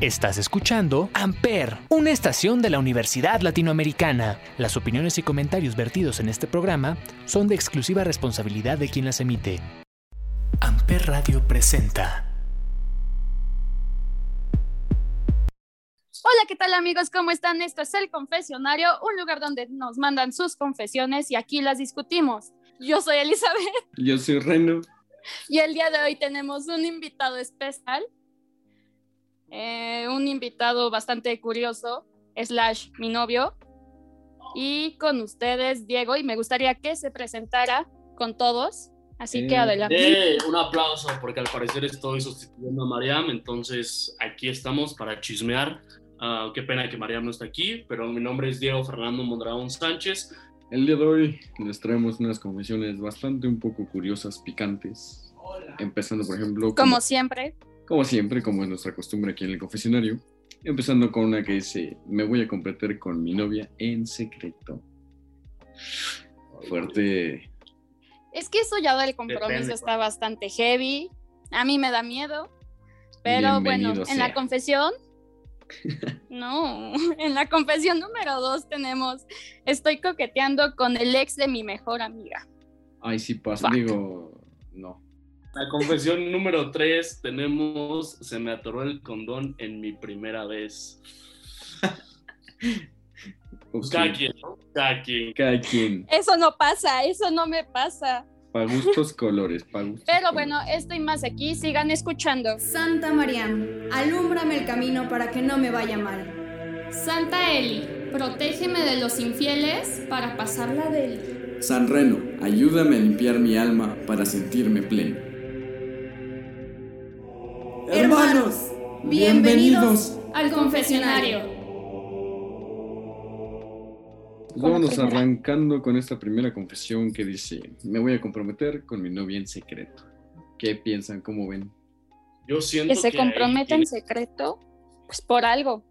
Estás escuchando Amper, una estación de la Universidad Latinoamericana. Las opiniones y comentarios vertidos en este programa son de exclusiva responsabilidad de quien las emite. Amper Radio presenta. Hola, ¿qué tal amigos? ¿Cómo están? Esto es El Confesionario, un lugar donde nos mandan sus confesiones y aquí las discutimos. Yo soy Elizabeth. Yo soy Reno. Y el día de hoy tenemos un invitado especial eh, un invitado bastante curioso, slash mi novio, y con ustedes, Diego, y me gustaría que se presentara con todos. Así que adelante. Eh, un aplauso, porque al parecer estoy sustituyendo a Mariam, entonces aquí estamos para chismear. Uh, qué pena que Mariam no está aquí, pero mi nombre es Diego Fernando Mondragón Sánchez. El día de hoy les traemos unas confesiones bastante un poco curiosas, picantes. Empezando, por ejemplo. como siempre como siempre, como es nuestra costumbre aquí en el confesionario, empezando con una que dice, me voy a competir con mi novia en secreto. Fuerte. Es que eso ya del compromiso está bastante heavy. A mí me da miedo. Pero bueno, en la confesión, no, en la confesión número dos tenemos, estoy coqueteando con el ex de mi mejor amiga. Ay, sí pasa, digo, no. La confesión número 3 tenemos, se me atoró el condón en mi primera vez. Cada quien, Cada quien. Cada quien. Eso no pasa, eso no me pasa. Para gustos colores, para gustos Pero bueno, estoy más aquí, sigan escuchando. Santa María, alúmbrame el camino para que no me vaya mal. Santa Eli, protégeme de los infieles para pasarla de él. San Reno, ayúdame a limpiar mi alma para sentirme pleno. Hermanos, bienvenidos al confesionario. Vamos arrancando con esta primera confesión que dice, me voy a comprometer con mi novia en secreto. ¿Qué piensan? ¿Cómo ven? Yo siento que se comprometa en secreto, pues por algo.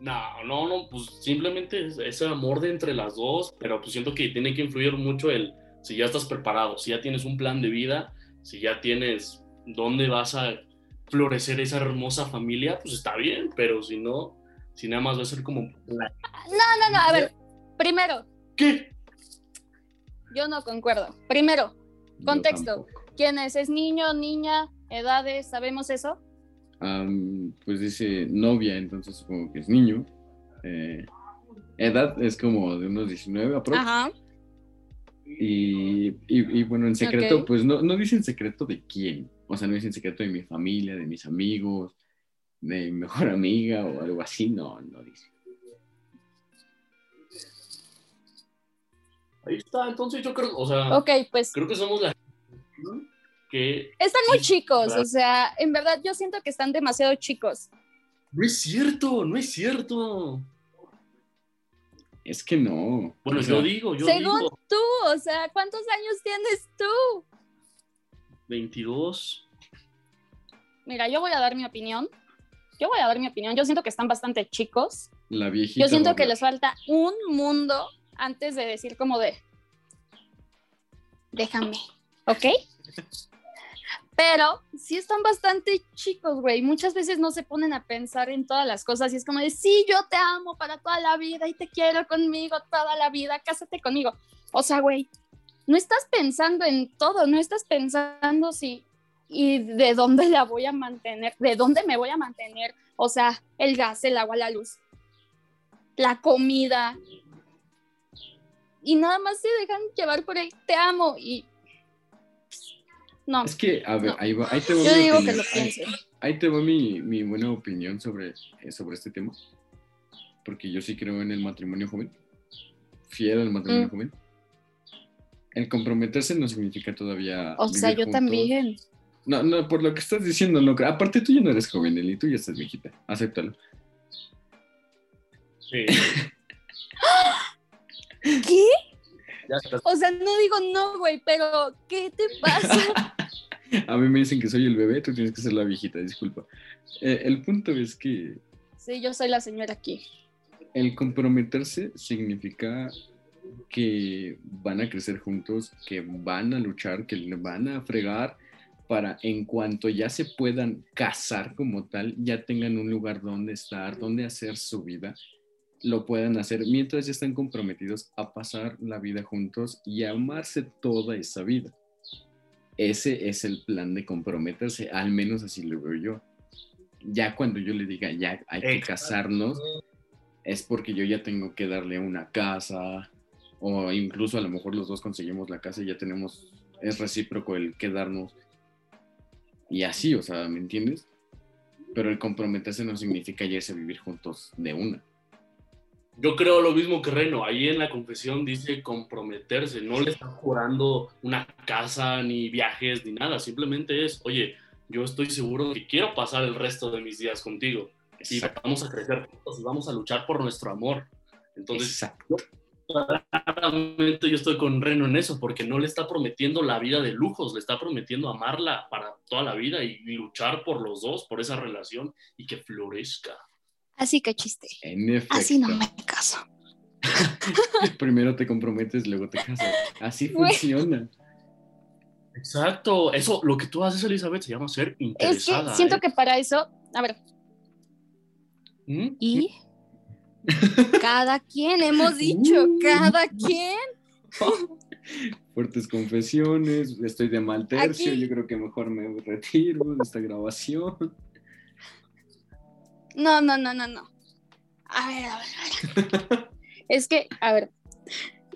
No, no, no, pues simplemente es ese amor de entre las dos, pero pues siento que tiene que influir mucho el si ya estás preparado, si ya tienes un plan de vida, si ya tienes dónde vas a florecer esa hermosa familia, pues está bien, pero si no, si nada más va a ser como... No, no, no, a ver, primero. ¿Qué? Yo no concuerdo. Primero, contexto. ¿Quién es? ¿Es niño, niña, edades? ¿Sabemos eso? pues dice novia, entonces supongo que es niño. Eh, edad es como de unos 19 Ajá. Y, y, bueno, en secreto, pues no, no dice en secreto de quién. O sea, no es en secreto de mi familia, de mis amigos, de mi mejor amiga o algo así, no, no dice. Ahí está, entonces yo creo, o sea, okay, pues, creo que somos la que... Están muy chicos, o sea, en verdad yo siento que están demasiado chicos. No es cierto, no es cierto. Es que no. Bueno, yo digo, yo Según tú, o sea, ¿cuántos años tienes tú? 22. Mira, yo voy a dar mi opinión. Yo voy a dar mi opinión. Yo siento que están bastante chicos. La viejita. Yo siento que les falta un mundo antes de decir como de, déjame, ¿ok? Pero sí están bastante chicos, güey. Muchas veces no se ponen a pensar en todas las cosas y es como de, sí, yo te amo para toda la vida y te quiero conmigo toda la vida, cásate conmigo. O sea, güey, no estás pensando en todo, no estás pensando si y de dónde la voy a mantener, de dónde me voy a mantener, o sea, el gas, el agua, la luz, la comida. Y nada más se dejan llevar por ahí, te amo y no. Es que, a ver, ahí, va, ahí te va Yo digo que lo piense. Ahí, te va mi, mi, buena opinión sobre, eh, sobre este tema. Porque yo sí creo en el matrimonio joven. Fiel al matrimonio mm. joven el comprometerse no significa todavía. O sea, yo también. No, no, por lo que estás diciendo, no. Aparte, tú ya no eres joven, Eli, tú ya estás viejita. Acéptalo. Sí. ¿Qué? O sea, no digo no, güey, pero ¿qué te pasa? A mí me dicen que soy el bebé, tú tienes que ser la viejita, disculpa. Eh, el punto es que. Sí, yo soy la señora aquí. El comprometerse significa que van a crecer juntos, que van a luchar, que le van a fregar, para en cuanto ya se puedan casar como tal, ya tengan un lugar donde estar, donde hacer su vida, lo puedan hacer mientras ya están comprometidos a pasar la vida juntos y a amarse toda esa vida. Ese es el plan de comprometerse, al menos así lo veo yo. Ya cuando yo le diga, ya hay que casarnos, es porque yo ya tengo que darle una casa, o incluso a lo mejor los dos conseguimos la casa y ya tenemos, es recíproco el quedarnos. Y así, o sea, ¿me entiendes? Pero el comprometerse no significa ya irse a vivir juntos de una. Yo creo lo mismo que Reno. Ahí en la confesión dice comprometerse. No le está jurando una casa, ni viajes, ni nada. Simplemente es, oye, yo estoy seguro que quiero pasar el resto de mis días contigo. Y Exacto. vamos a crecer juntos y vamos a luchar por nuestro amor. Entonces, Exacto. Claramente yo estoy con Reno en eso, porque no le está prometiendo la vida de lujos, le está prometiendo amarla para toda la vida y, luchar por los dos, por esa relación y que florezca. Así que chiste. En efecto. Así no me caso. Primero te comprometes, luego te casas. Así funciona. Exacto, eso, lo que tú haces, Elizabeth, se llama ser Es que interesada. siento ¿eh? que para eso, a ver, ¿Mm? y cada quien, hemos dicho, Uh. cada quien. Fuertes confesiones, estoy de mal tercio, Aquí. yo creo que mejor me retiro de esta grabación. No, no, no, no, no. A ver, a ver, a ver. es que, a ver,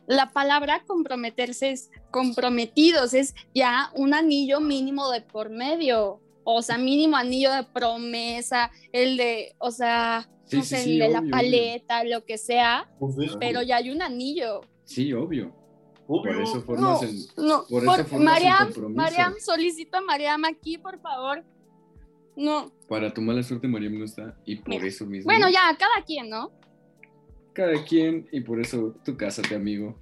la palabra comprometerse es comprometidos, es ya un anillo mínimo de por medio. O sea, mínimo anillo de promesa, el de, o sea, Sí, no sí, sé, sí, el de la obvio. paleta, lo que sea, Pues es- pero ya hay un anillo. Sí, obvio. obvio. Por eso formas No. el... No, Por eso formas Mariam. Mariam, solicito a Mariam aquí, por favor. No, Para tu mala suerte, Mariam no está. Y por Mira. eso mismo. bueno, ya, cada quien, ¿no? Cada quien, y por eso tú cásate, amigo.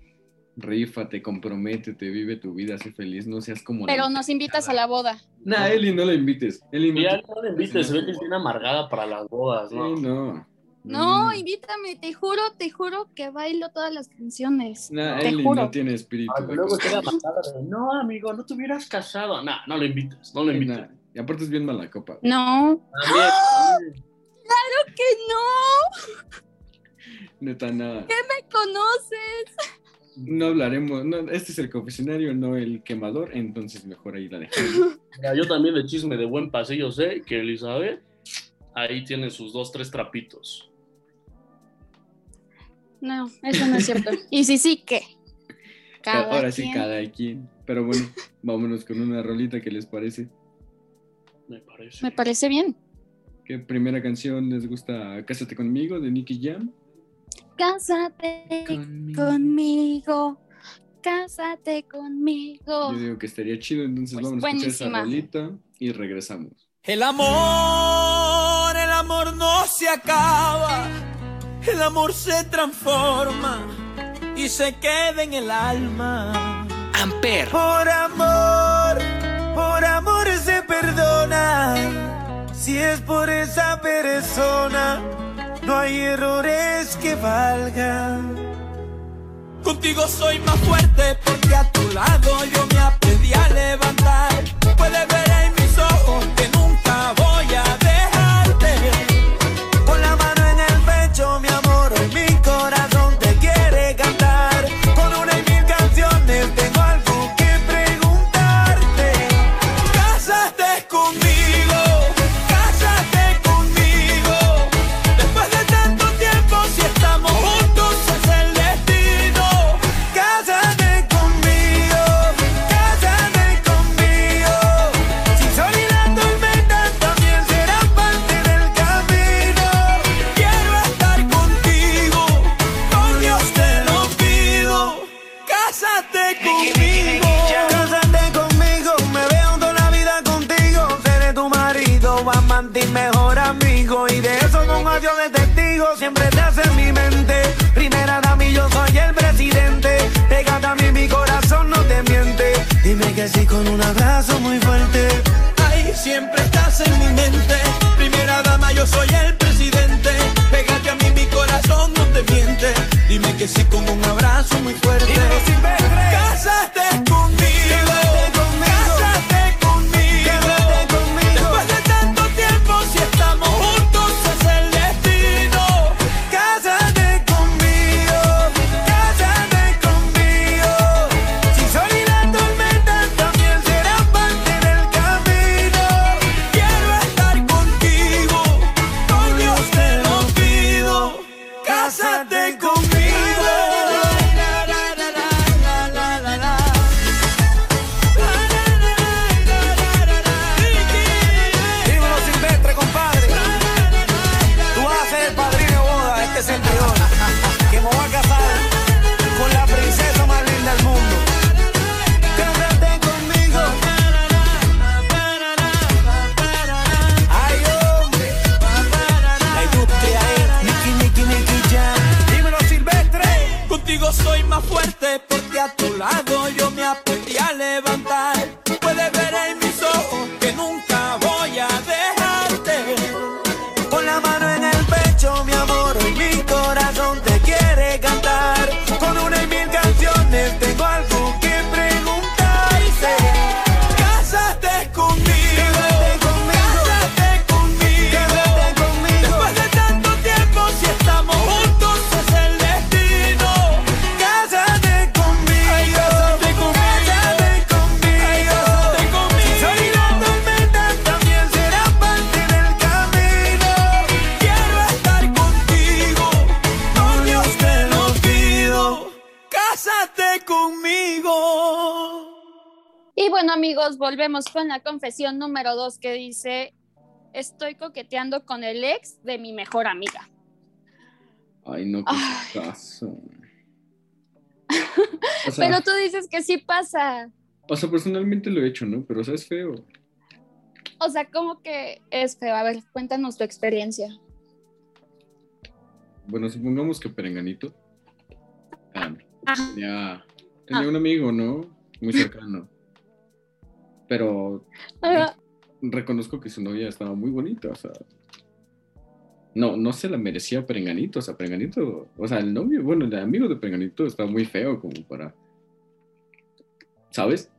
Rífate, comprométete, vive tu vida, sé feliz, no seas como. Pero nos invitas a la boda. Nah, Eli, no la invites. Eli, no. Ya te- no le invites, se ve que es bien amargada para las bodas, Sí, ¿no? no. No, Mm. invítame, te juro, te juro que bailo todas las canciones. Nah, te Eli juro. no tiene espíritu. Ah, luego queda de, no, amigo, no te hubieras casado. Nah, no lo invites, no lo Sí, invites. nah. Y aparte es bien mala copa. No, También, también. que no, Neta, nada. me conoces. No hablaremos. No, este es el confesionario, no el quemador, entonces mejor ahí la dejamos. Yo también de chisme de buen pasillo sé que Elizabeth ahí tiene sus dos, tres trapitos. No, eso no es cierto. Y sí, sí, ¿qué? Cada Ahora sí, cada quien. Pero bueno, vámonos con una rolita que les parece. Me parece. Me parece bien. ¿Qué primera canción les gusta? Cásate conmigo de Nicky Jam. Cásate conmigo, cásate conmigo. Yo digo que estaría chido, entonces Pues vamos a escuchar esa rolita y regresamos. El amor, el amor no se acaba, el amor se transforma y se queda en el alma. Amper. Por amor, por amor se perdona, si es por esa persona, no hay errores que valgan. Contigo soy más fuerte porque a tu lado yo me aprendí a levantar. Puedes ver en mis ojos volvemos con la confesión número dos que dice, estoy coqueteando con el ex de mi mejor amiga. Ay, no, qué Ay. caso. O sea, Pero tú dices que sí pasa. o sea, personalmente lo he hecho, ¿no? Pero o sea, es feo. O sea, ¿cómo que es feo? A ver, cuéntanos tu experiencia. Bueno, supongamos que Perenganito ah, tenía, tenía Ah. un amigo, ¿no? Muy cercano. Pero reconozco que su novia estaba muy bonita, o sea. No, no se la merecía Perenganito, o sea, Perenganito, o sea, el novio, bueno, el amigo de Perenganito estaba muy feo como para, ¿sabes?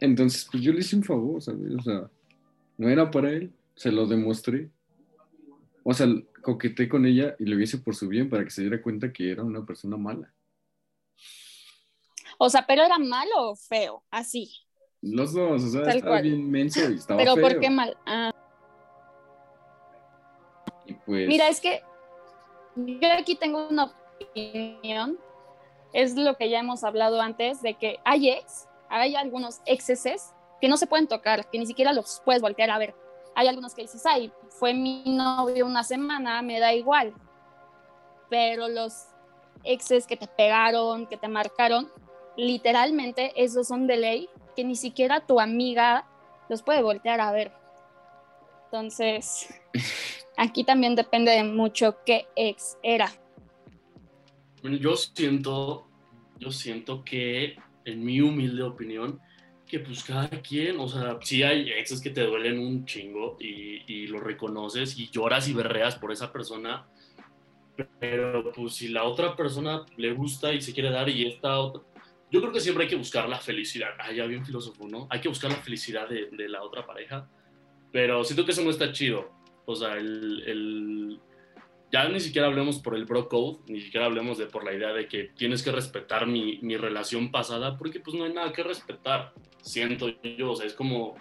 Entonces, pues yo le hice un favor, ¿sabes? O sea, no era para él, se lo demostré. O sea, coqueté con ella y lo hice por su bien para que se diera cuenta que era una persona mala. O sea, pero era malo o feo, así. Los dos, o sea, Tal estaba cual. bien menso y estaba Pero feo. ¿por qué mal? Ah, Y pues, Mira, es que yo aquí tengo una opinión. Es lo que ya hemos hablado antes, de que hay ex, hay algunos exceses que no se pueden tocar, que ni siquiera los puedes voltear a ver. Hay algunos que dices, ay, fue mi novio una semana, me da igual. Pero los exes que te pegaron, que te marcaron, literalmente esos son de ley, que ni siquiera tu amiga los puede voltear a ver. Entonces, aquí también depende de mucho qué ex era. Yo siento, yo siento que, en mi humilde opinión, que pues cada quien, o sea, sí hay exes que te duelen un chingo y, y lo reconoces y lloras y berreas por esa persona, pero pues si la otra persona le gusta y se quiere dar y esta otra, yo creo que siempre hay que buscar la felicidad, ah, ya bien filósofo, ¿no? Hay que buscar la felicidad de, de la otra pareja, pero siento que eso no está chido, o sea, el, el ya ni siquiera hablemos por el bro code, ni siquiera hablemos de por la idea de que tienes que respetar mi, mi relación pasada, porque pues no hay nada que respetar, siento yo, o sea, es como,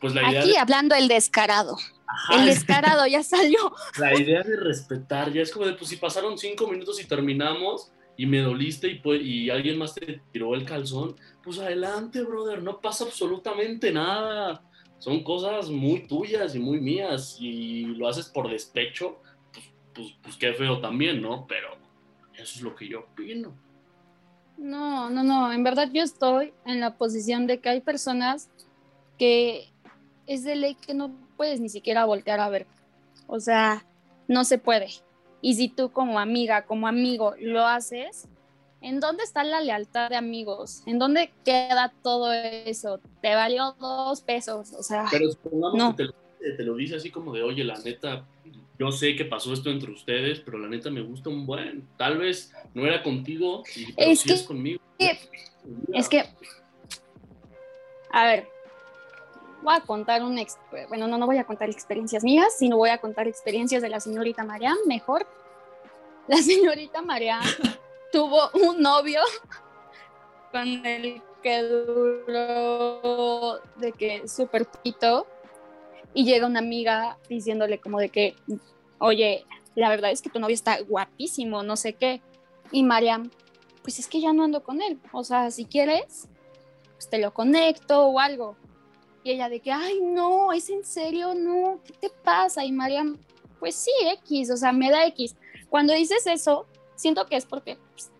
pues la idea, Aquí de, hablando el descarado. Ajá, El es- descarado ya salió. la idea de respetar, ya es como de, pues si pasaron cinco minutos y terminamos y me doliste y, pues, y alguien más te tiró el calzón, pues adelante, brother, no pasa absolutamente nada. Son cosas muy tuyas y muy mías y lo haces por despecho, pues, pues, pues qué feo también, ¿no? Pero eso es lo que yo opino. No, no, no. En verdad yo estoy en la posición de que hay personas que es de ley que no puedes ni siquiera voltear a ver. O sea, no se puede. Y si tú como amiga, como amigo lo haces, ¿en dónde está la lealtad de amigos? ¿En dónde queda todo eso? Te valió dos pesos. O sea, Pero supongamos No. que te lo, te lo dice así como de, oye, la neta, yo sé que pasó esto entre ustedes, pero la neta me gusta un buen. Tal vez no era contigo, y, pero Es sí que- es conmigo. Es que, a ver, voy a contar un, bueno, no, no voy a contar experiencias mías, sino voy a contar experiencias de la señorita Mariam, mejor. La señorita Mariam tuvo un novio con el que duró de que súper poquito y llega una amiga diciéndole como de que, oye, la verdad es que tu novio está guapísimo, no sé qué. Y Mariam, pues es que ya no ando con él. O sea, si quieres, pues te lo conecto o algo. Y ella de que, ay, no, es en serio, no, ¿qué te pasa? Y Mariam, pues sí, X, o sea, me da X. Cuando dices eso, siento que es porque, pues,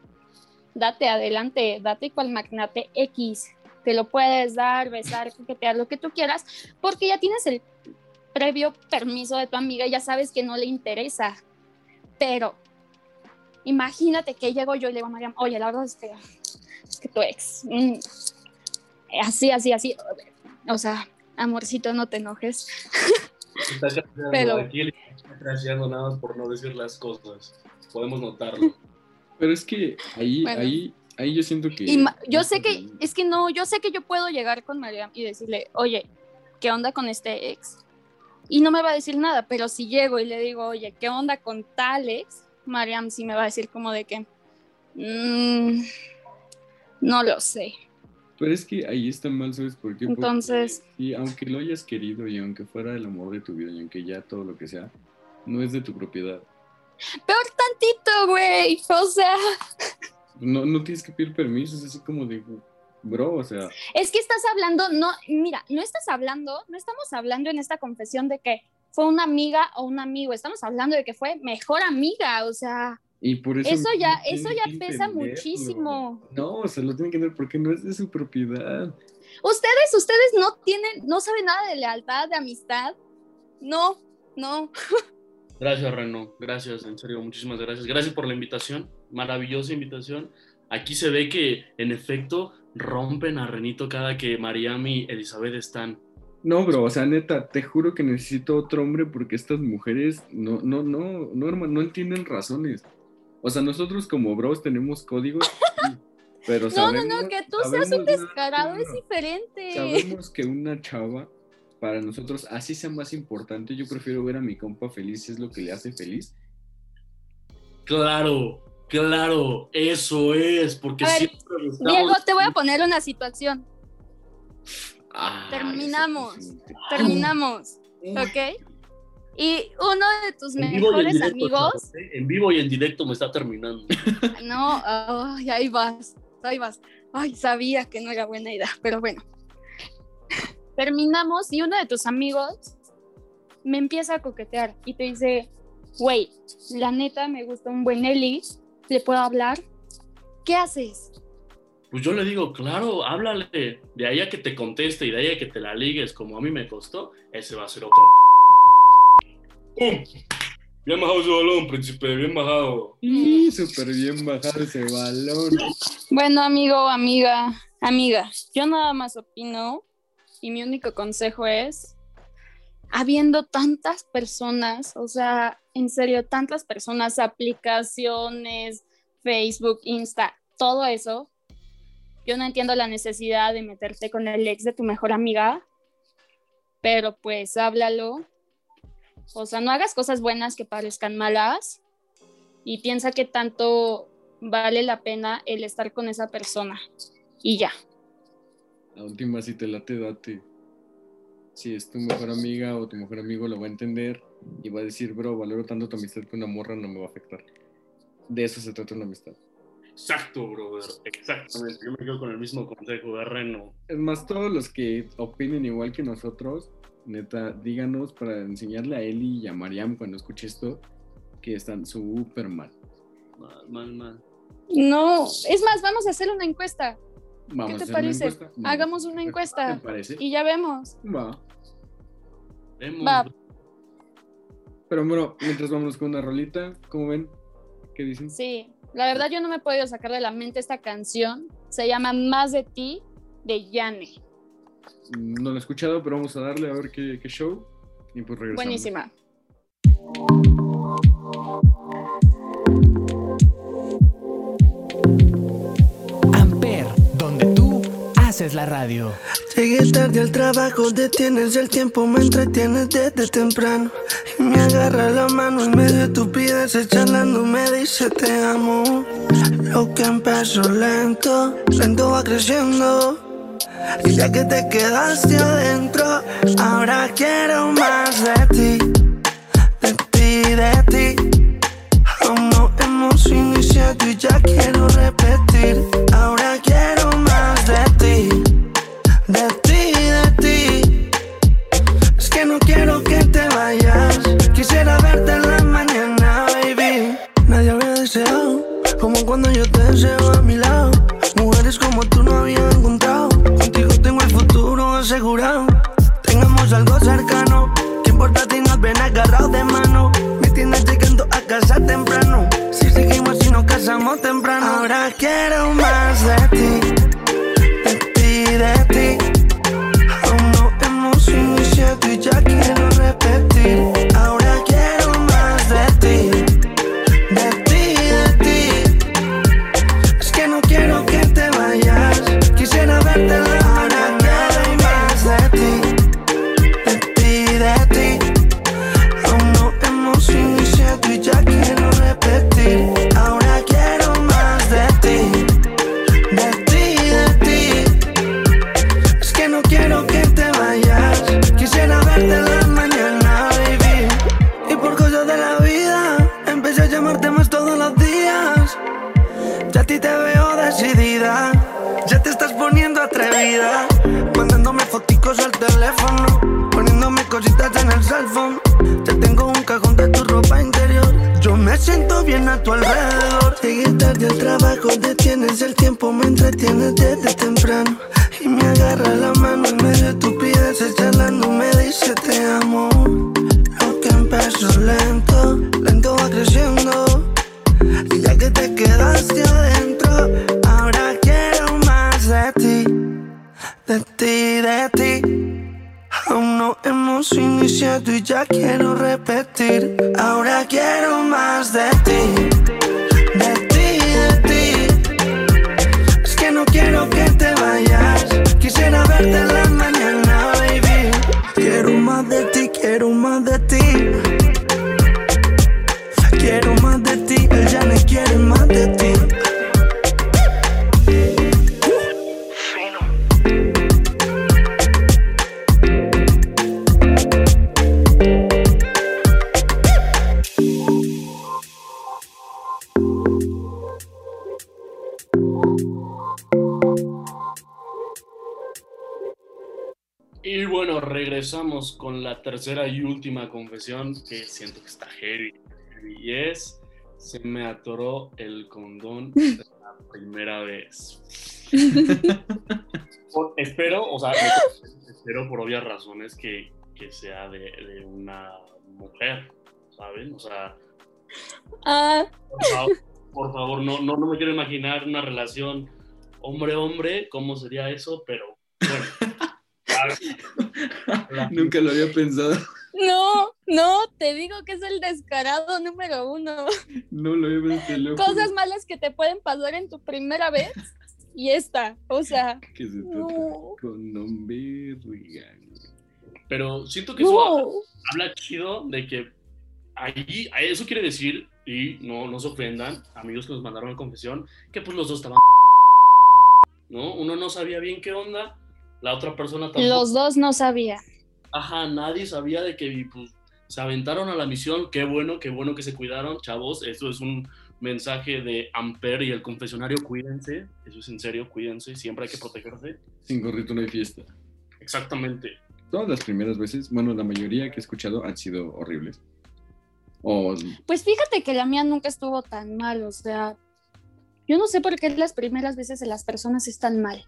date adelante, date cual magnate X. Te lo puedes dar, besar, coquetear, lo que tú quieras, porque ya tienes el previo permiso de tu amiga y ya sabes que no le interesa. Pero imagínate que llego yo y le digo a Mariam, oye, la verdad es que, es que tu ex, mm, así, así, así, o sea, amorcito, no te enojes. Está Pero- aquí él está nada más por no decir las cosas. Podemos notarlo. Pero es que ahí, Bueno. ahí, ahí yo siento que. Y yo sé que, es que no, yo sé que yo puedo llegar con Mariam y decirle, oye, ¿qué onda con este ex? Y no me va a decir nada, pero si llego y le digo, oye, ¿qué onda con tal ex? Mariam sí me va a decir como de que, "Mm, no lo sé. Pero es que ahí está mal, ¿sabes por qué? Porque- Y aunque lo hayas querido y aunque fuera el amor de tu vida y aunque ya todo lo que sea, no es de tu propiedad. Peor tantito, güey. O sea, No, no tienes que pedir permiso, es así como de, bro, o sea, Es que estás hablando, no, mira, no estás hablando, no estamos hablando en esta confesión de que fue una amiga o un amigo, estamos hablando de que fue mejor amiga, o sea, y por eso... Eso ya- eso ya pesa muchísimo. No, o sea, lo tienen que entender porque no es de su propiedad. ustedes, ustedes no tienen, no saben nada de lealtad, de amistad, no, no. Gracias, Reno. Gracias, en serio, muchísimas gracias. Gracias por la invitación. Maravillosa invitación. Aquí se ve que, en efecto, rompen a Renito cada que Mariam y Elizabeth están. No, bro, o sea, neta, te juro que necesito otro hombre porque estas mujeres no, no, no, no, hermano, no entienden razones. O sea, nosotros como bros tenemos códigos, pero No, no, sabemos, no, que tú seas un sabemos- descarado no, es no. diferente. Sabemos que una chava, para nosotros, así sea más importante, yo prefiero ver a mi compa feliz si es lo que le hace feliz. Claro, claro, eso es, porque A ver, siempre Diego, te voy a poner una situación. Ah, Terminamos. Terminamos, ¿ok? Y uno de tus En mejores amigos, ¿eh? En vivo y en directo me está terminando. no, ay, ahí vas, ahí vas. Ay, sabía que no era buena idea, pero bueno. Terminamos y uno de tus amigos me empieza a coquetear y te dice, güey, la neta me gusta un buen Eli, ¿le puedo hablar? ¿Qué haces? Pues yo le digo, claro, háblale. De ahí a que te conteste y de ahí a que te la ligues como a mí me costó, ese va a ser otro. ¡Pum! Bien bajado ese balón, príncipe, bien bajado. Y súper bien bajado ese balón. Bueno, amigo, amiga, amiga, yo nada más opino y mi único consejo es, habiendo tantas personas, o sea, en serio, tantas personas, aplicaciones, Facebook, Insta, todo eso, yo no entiendo la necesidad de meterte con el ex de tu mejor amiga, pero pues háblalo. O sea, no hagas cosas buenas que parezcan malas y piensa que tanto vale la pena el estar con esa persona. Y ya. La última, si te late, date. Si es tu mejor amiga o tu mejor amigo, lo va a entender y va a decir, bro, valoro tanto tu amistad que una morra no me va a afectar. De eso se trata una amistad. Exacto, brother. Exactamente. Yo me quedo con el mismo consejo de Reno. Es más, todos los que opinen igual que nosotros, neta, díganos para enseñarle a Eli y a Mariam cuando escuche esto que están súper mal. Mal, mal, mal. No, es más, vamos a hacer una encuesta. Vamos ¿Qué te a hacer una parece? encuesta. Vamos Hagamos una encuesta. ¿Te parece? Y ya vemos. Va. Vemos. Va. Pero bueno, mientras vámonos con una rolita, ¿cómo ven? ¿Qué dicen? Sí, la verdad yo no me he podido sacar de la mente esta canción. Se llama Más de ti de Yane. No lo he escuchado, pero vamos a darle a ver qué, qué show. Y pues regresamos. Buenísima. Amper, donde tú haces la radio. Llegué tarde al trabajo, detienes el tiempo, me entretienes desde temprano. Y me agarra la mano en medio de estupideces, charlando, me dice te amo. Lo que empezó lento, lento va creciendo. Y ya que te quedaste adentro, ahora quiero más de ti, de ti, de ti. No hemos iniciado y ya quiero repetir. De ti, de ti. Aún no hemos iniciado y ya quiero repetir. Ahora quiero más de ti, de ti, de ti. Es que no quiero que te vayas. Quisiera verte la regresamos con la tercera y última confesión que siento que está heavy. Y es, se me atoró el condón de la primera vez. Espero, o sea, espero por obvias razones que, que sea de, de una mujer, ¿saben? O sea, Ah, por favor, por favor, no, no, no me quiero imaginar una relación hombre-hombre, cómo sería eso, pero bueno. Nunca lo había pensado. no, no, te digo que es el descarado número uno. No lo había pensado. Cosas malas que te pueden pasar en tu primera vez y esta, o sea, Que se trata no. con nombre. Pero siento que eso no. habla chido de que ahí, ahí eso quiere decir, y no, no se ofendan, amigos que nos mandaron la confesión, que pues los dos estaban. ¿No? Uno no sabía bien qué onda, la otra persona tampoco. Los dos no sabían. Ajá, nadie sabía de que pues, se aventaron a la misión. Qué bueno, qué bueno que se cuidaron, chavos. Eso es un mensaje de Amper y el confesionario. Cuídense, eso es en serio, cuídense. Siempre hay que protegerse. Sin gorrito no hay fiesta. Exactamente. Todas las primeras veces, bueno, la mayoría que he escuchado han sido horribles. O Pues fíjate que la mía nunca estuvo tan mal, o sea, yo no sé por qué las primeras veces de las personas están mal.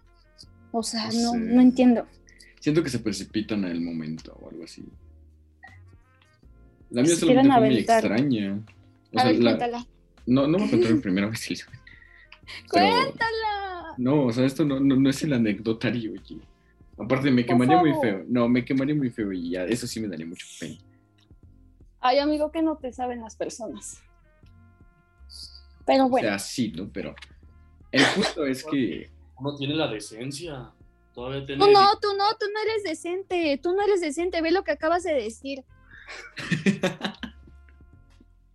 O sea, No no, sé. no entiendo. siento que se precipitan al momento o algo así. La mía Se solamente fue muy extraña. O A sea, ver, la- cuéntala. no, no me a contar mi primera vez. Pero- ¡Cuéntala! No, o sea, esto no, no, no es el anecdotario, oye. Aparte, me quemaría muy feo. No, me quemaría muy feo y ya, eso sí me daría mucho pena. Ay, amigo, que no te saben las personas. Pero O bueno, sea, sí, ¿no? Pero el punto es que Uno tiene la decencia. Todavía tiene. tú no, tú no, tú no eres decente, tú no eres decente, ve lo que acabas de decir.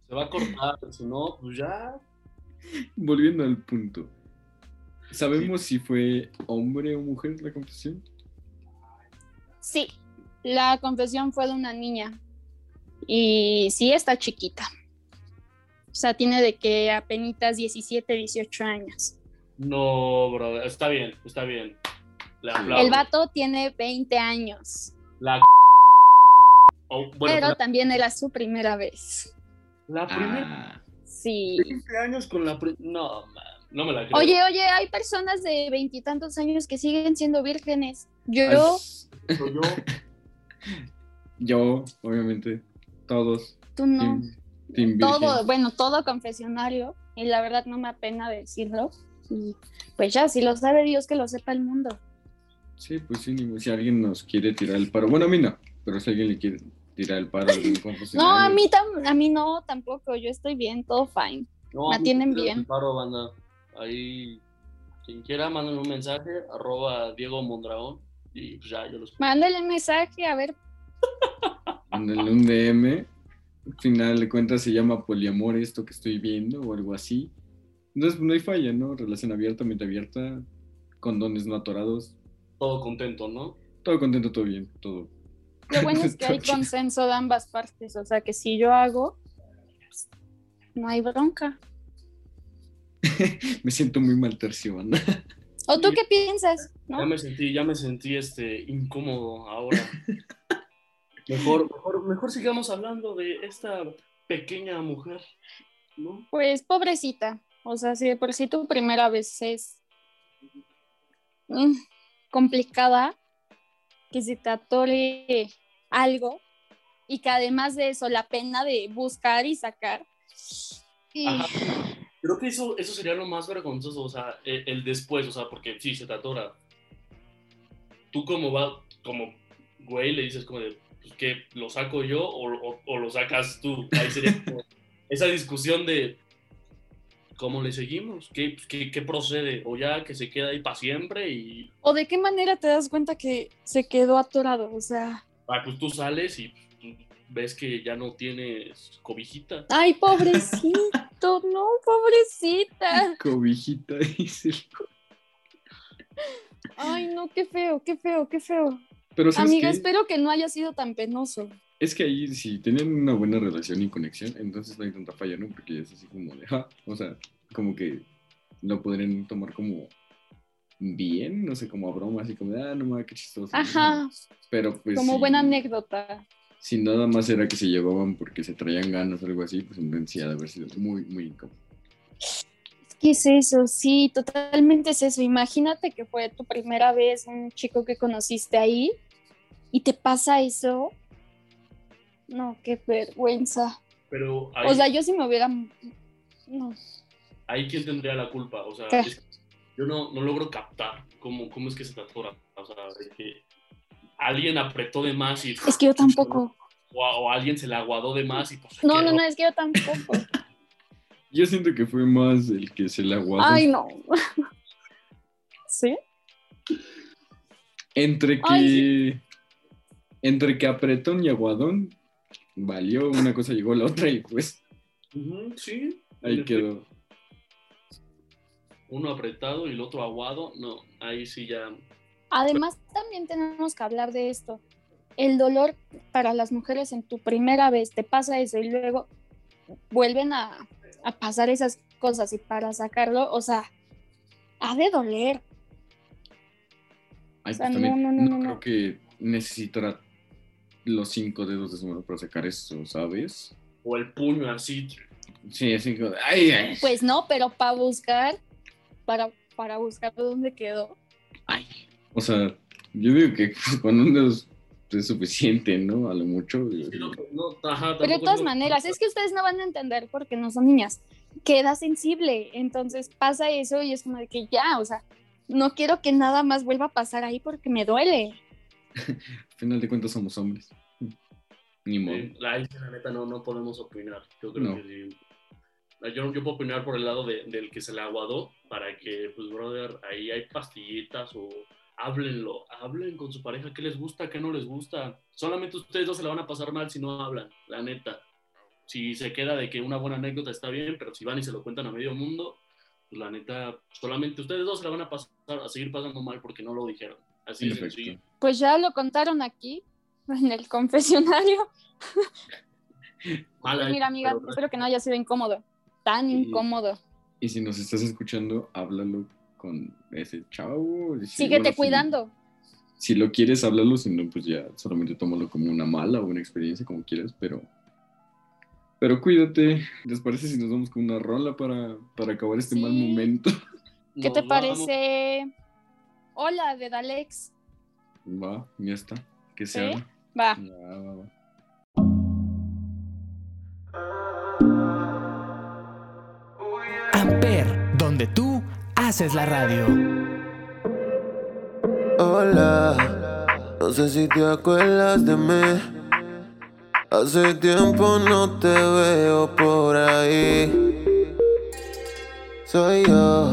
Se va a cortar. Si no, pues ya. volviendo al punto. ¿Sabemos si fue hombre o mujer la confesión? Sí, la confesión fue de una niña y sí está chiquita. O sea, tiene de que apenas 17, 18 años. No, brother. Está bien, está bien. Le aplaudo. El vato tiene 20 años, La. Oh, bueno, pero la, también era su primera vez. la primera. Ah, Sí. 20 años con la. pri- No, man, no me la creo. Oye, oye, hay personas de veintitantos años que siguen siendo vírgenes. Yo, ay, yo. yo, obviamente, todos. tú no. Team, team todo, bueno, todo confesionario. Y la verdad no me apena decirlo. Y pues ya, si lo sabe Dios, que lo sepa el mundo. Sí, pues sí, ni- si alguien nos quiere tirar el paro. Bueno, a mí no, pero si alguien le quiere tirar el paro No, a mí, tam- a mí no, tampoco. Yo estoy bien, todo fine. No, Me a mí atienden bien. Paro, banda. Ahí. Quien quiera, manden un mensaje. Arroba Diego Mondragón. Y pues ya, yo los. Mándale un mensaje, a ver. Mándenle un DM. Al final de cuentas se llama poliamor esto que estoy viendo o algo así. Entonces no hay falla, ¿no? Relación abierta, mente abierta, condones no atorados. Todo contento, ¿no? Todo contento, todo bien, todo. Lo bueno es que hay consenso de ambas partes. O sea, que si yo hago, pues, no hay bronca. Me siento muy mal tercio. ¿O tú qué piensas? Ya ¿no? me sentí, ya me sentí este, incómodo ahora. mejor, mejor, mejor sigamos hablando de esta pequeña mujer, ¿no? Pues pobrecita. O sea, si de por sí tu primera vez es mm, complicada, que se te atore algo y que además de eso, la pena de buscar y sacar. y- Ajá. Creo que eso, eso sería lo más vergonzoso, o sea, el, el después, o sea, porque sí, se te atora. Tú como va, como güey, le dices como de, pues, ¿qué? ¿Lo saco yo o, o- o lo sacas tú? Ahí sería como esa discusión de, ¿cómo le seguimos? ¿Qué, pues, qué, qué procede? O ya que se queda ahí para siempre y, ¿O de qué manera te das cuenta que se quedó atorado? O sea, ah, pues tú sales y ves que ya no tienes cobijita. ay, pobrecito, no, pobrecita. Cobijita, dice. Ay, no, qué feo, qué feo, qué feo. Pero ¿sabes Amiga, qué? espero que no haya sido tan penoso. Es que ahí, si tenían una buena relación y conexión, entonces no hay tanta falla, ¿no? Porque es así como de, ja, o sea, como que lo podrían tomar como bien, no sé, como a broma, así como de, ah, no mames, qué chistoso. Ajá, Pero pues. como buena anécdota. Si nada más era que se llevaban porque se traían ganas o algo así, pues entonces de haber sido muy, muy incómodo. ¿Qué es eso? Sí, totalmente es eso. Imagínate que fue tu primera vez un chico que conociste ahí y te pasa eso. No, qué vergüenza. Pero O sea, yo si me hubiera... No. ahí quién tendría la culpa, o sea, es- yo no, no logro captar cómo, cómo es que se te atora, o sea, de que alguien apretó de más y... Es que yo tampoco. O, alguien se le aguadó de más y pues... No, no, quedó. no, es que yo tampoco. Yo siento que fue más el que se le aguadó. Ay, no. ¿Sí? Entre que. Ay, Entre que apretón y aguadón, valió una cosa, llegó la otra y pues sí. ahí quedó. Uno apretado y el otro aguado, no, ahí sí ya... Además, también tenemos que hablar de esto. El dolor para las mujeres en tu primera vez, te pasa eso y luego vuelven a, a pasar esas cosas y para sacarlo, o sea, ha de doler. Ay, O sea, pues también no, no, no, no, no, creo que necesitara los cinco dedos de su mano para sacar eso, ¿sabes? O el puño así. Sí, así como, ay, ay, Pues no, pero para buscar, para, para buscar dónde quedó. ay. O sea, yo digo que con un dedo es- suficiente, ¿no? A lo mucho. Sí, no, no, ajá, Pero de todas no- maneras, es que ustedes no van a entender porque no son niñas. Queda sensible, entonces pasa eso y es como de que ya, o sea, no quiero que nada más vuelva a pasar ahí porque me duele. Al final de cuentas somos hombres. Ni modo. Sí, la, la neta no, no podemos opinar. Yo creo No. que sí. Yo, yo puedo opinar por el lado de- del que se le aguadó para que, pues, brother, ahí hay pastillitas o háblenlo, hablen con su pareja qué les gusta, qué no les gusta. Solamente ustedes dos se la van a pasar mal si no hablan, la neta. Si se queda de que una buena anécdota está bien, pero si van y se lo cuentan a medio mundo, pues la neta, solamente ustedes dos se la van a pasar, a seguir pasando mal porque no lo dijeron. Así sencillo. Pues ya lo contaron aquí, en el confesionario. Pues mira, amiga, pero- espero que no haya sido incómodo. Tan Y- incómodo. Y si nos estás escuchando, háblalo con ese chavo. si Síguete cuidando. Si lo quieres, háblalo. Si no, pues ya solamente tómalo como una mala o una experiencia, como quieras. Pero, pero cuídate. ¿Les parece si nos vamos con una rola para, para acabar este mal Sí. momento? ¿Qué te vamos. parece? Hola, de Dalex. Va, ya está. Que se ¿Sí? Va. Va, va. Amper, donde tú haces la radio. Hola, no sé si te acuerdas de mí. Hace tiempo no te veo por ahí. Soy yo,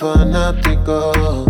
Fanático.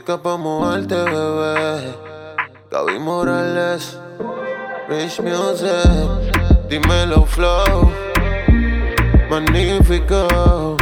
Música pa' moverte, bebé. Gaby Morales, Rich Music, dímelo flow, magnífico.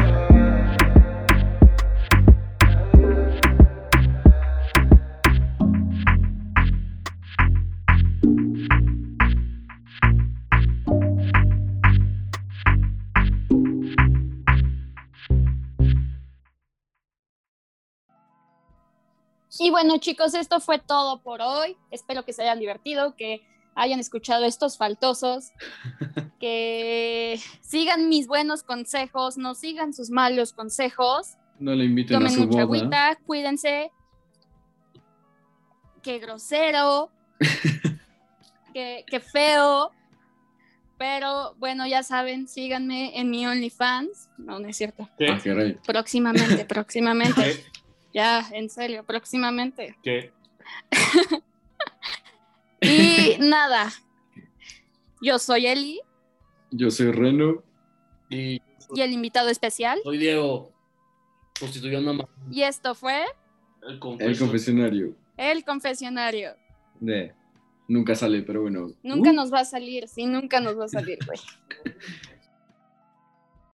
Y bueno, chicos, esto fue todo por hoy. Espero que se hayan divertido, que hayan escuchado estos faltosos, que sigan mis buenos consejos, no sigan sus malos consejos. No le inviten a Tomen su mucha boda. agüita, cuídense. Qué grosero. qué, qué feo. Pero bueno, ya saben, síganme en mi OnlyFans. No, no es cierto. ¿Qué? Ah. Próximamente, próximamente. Ya, en serio, próximamente. ¿Qué? Y nada, yo soy Eli Yo soy Reno. Y y el invitado especial. soy Diego, prostituyendo a Y esto fue el confesionario. El Confesionario. De. Nunca sale, pero bueno. Nunca Uh, nos va a salir, sí, nunca nos va a salir, güey.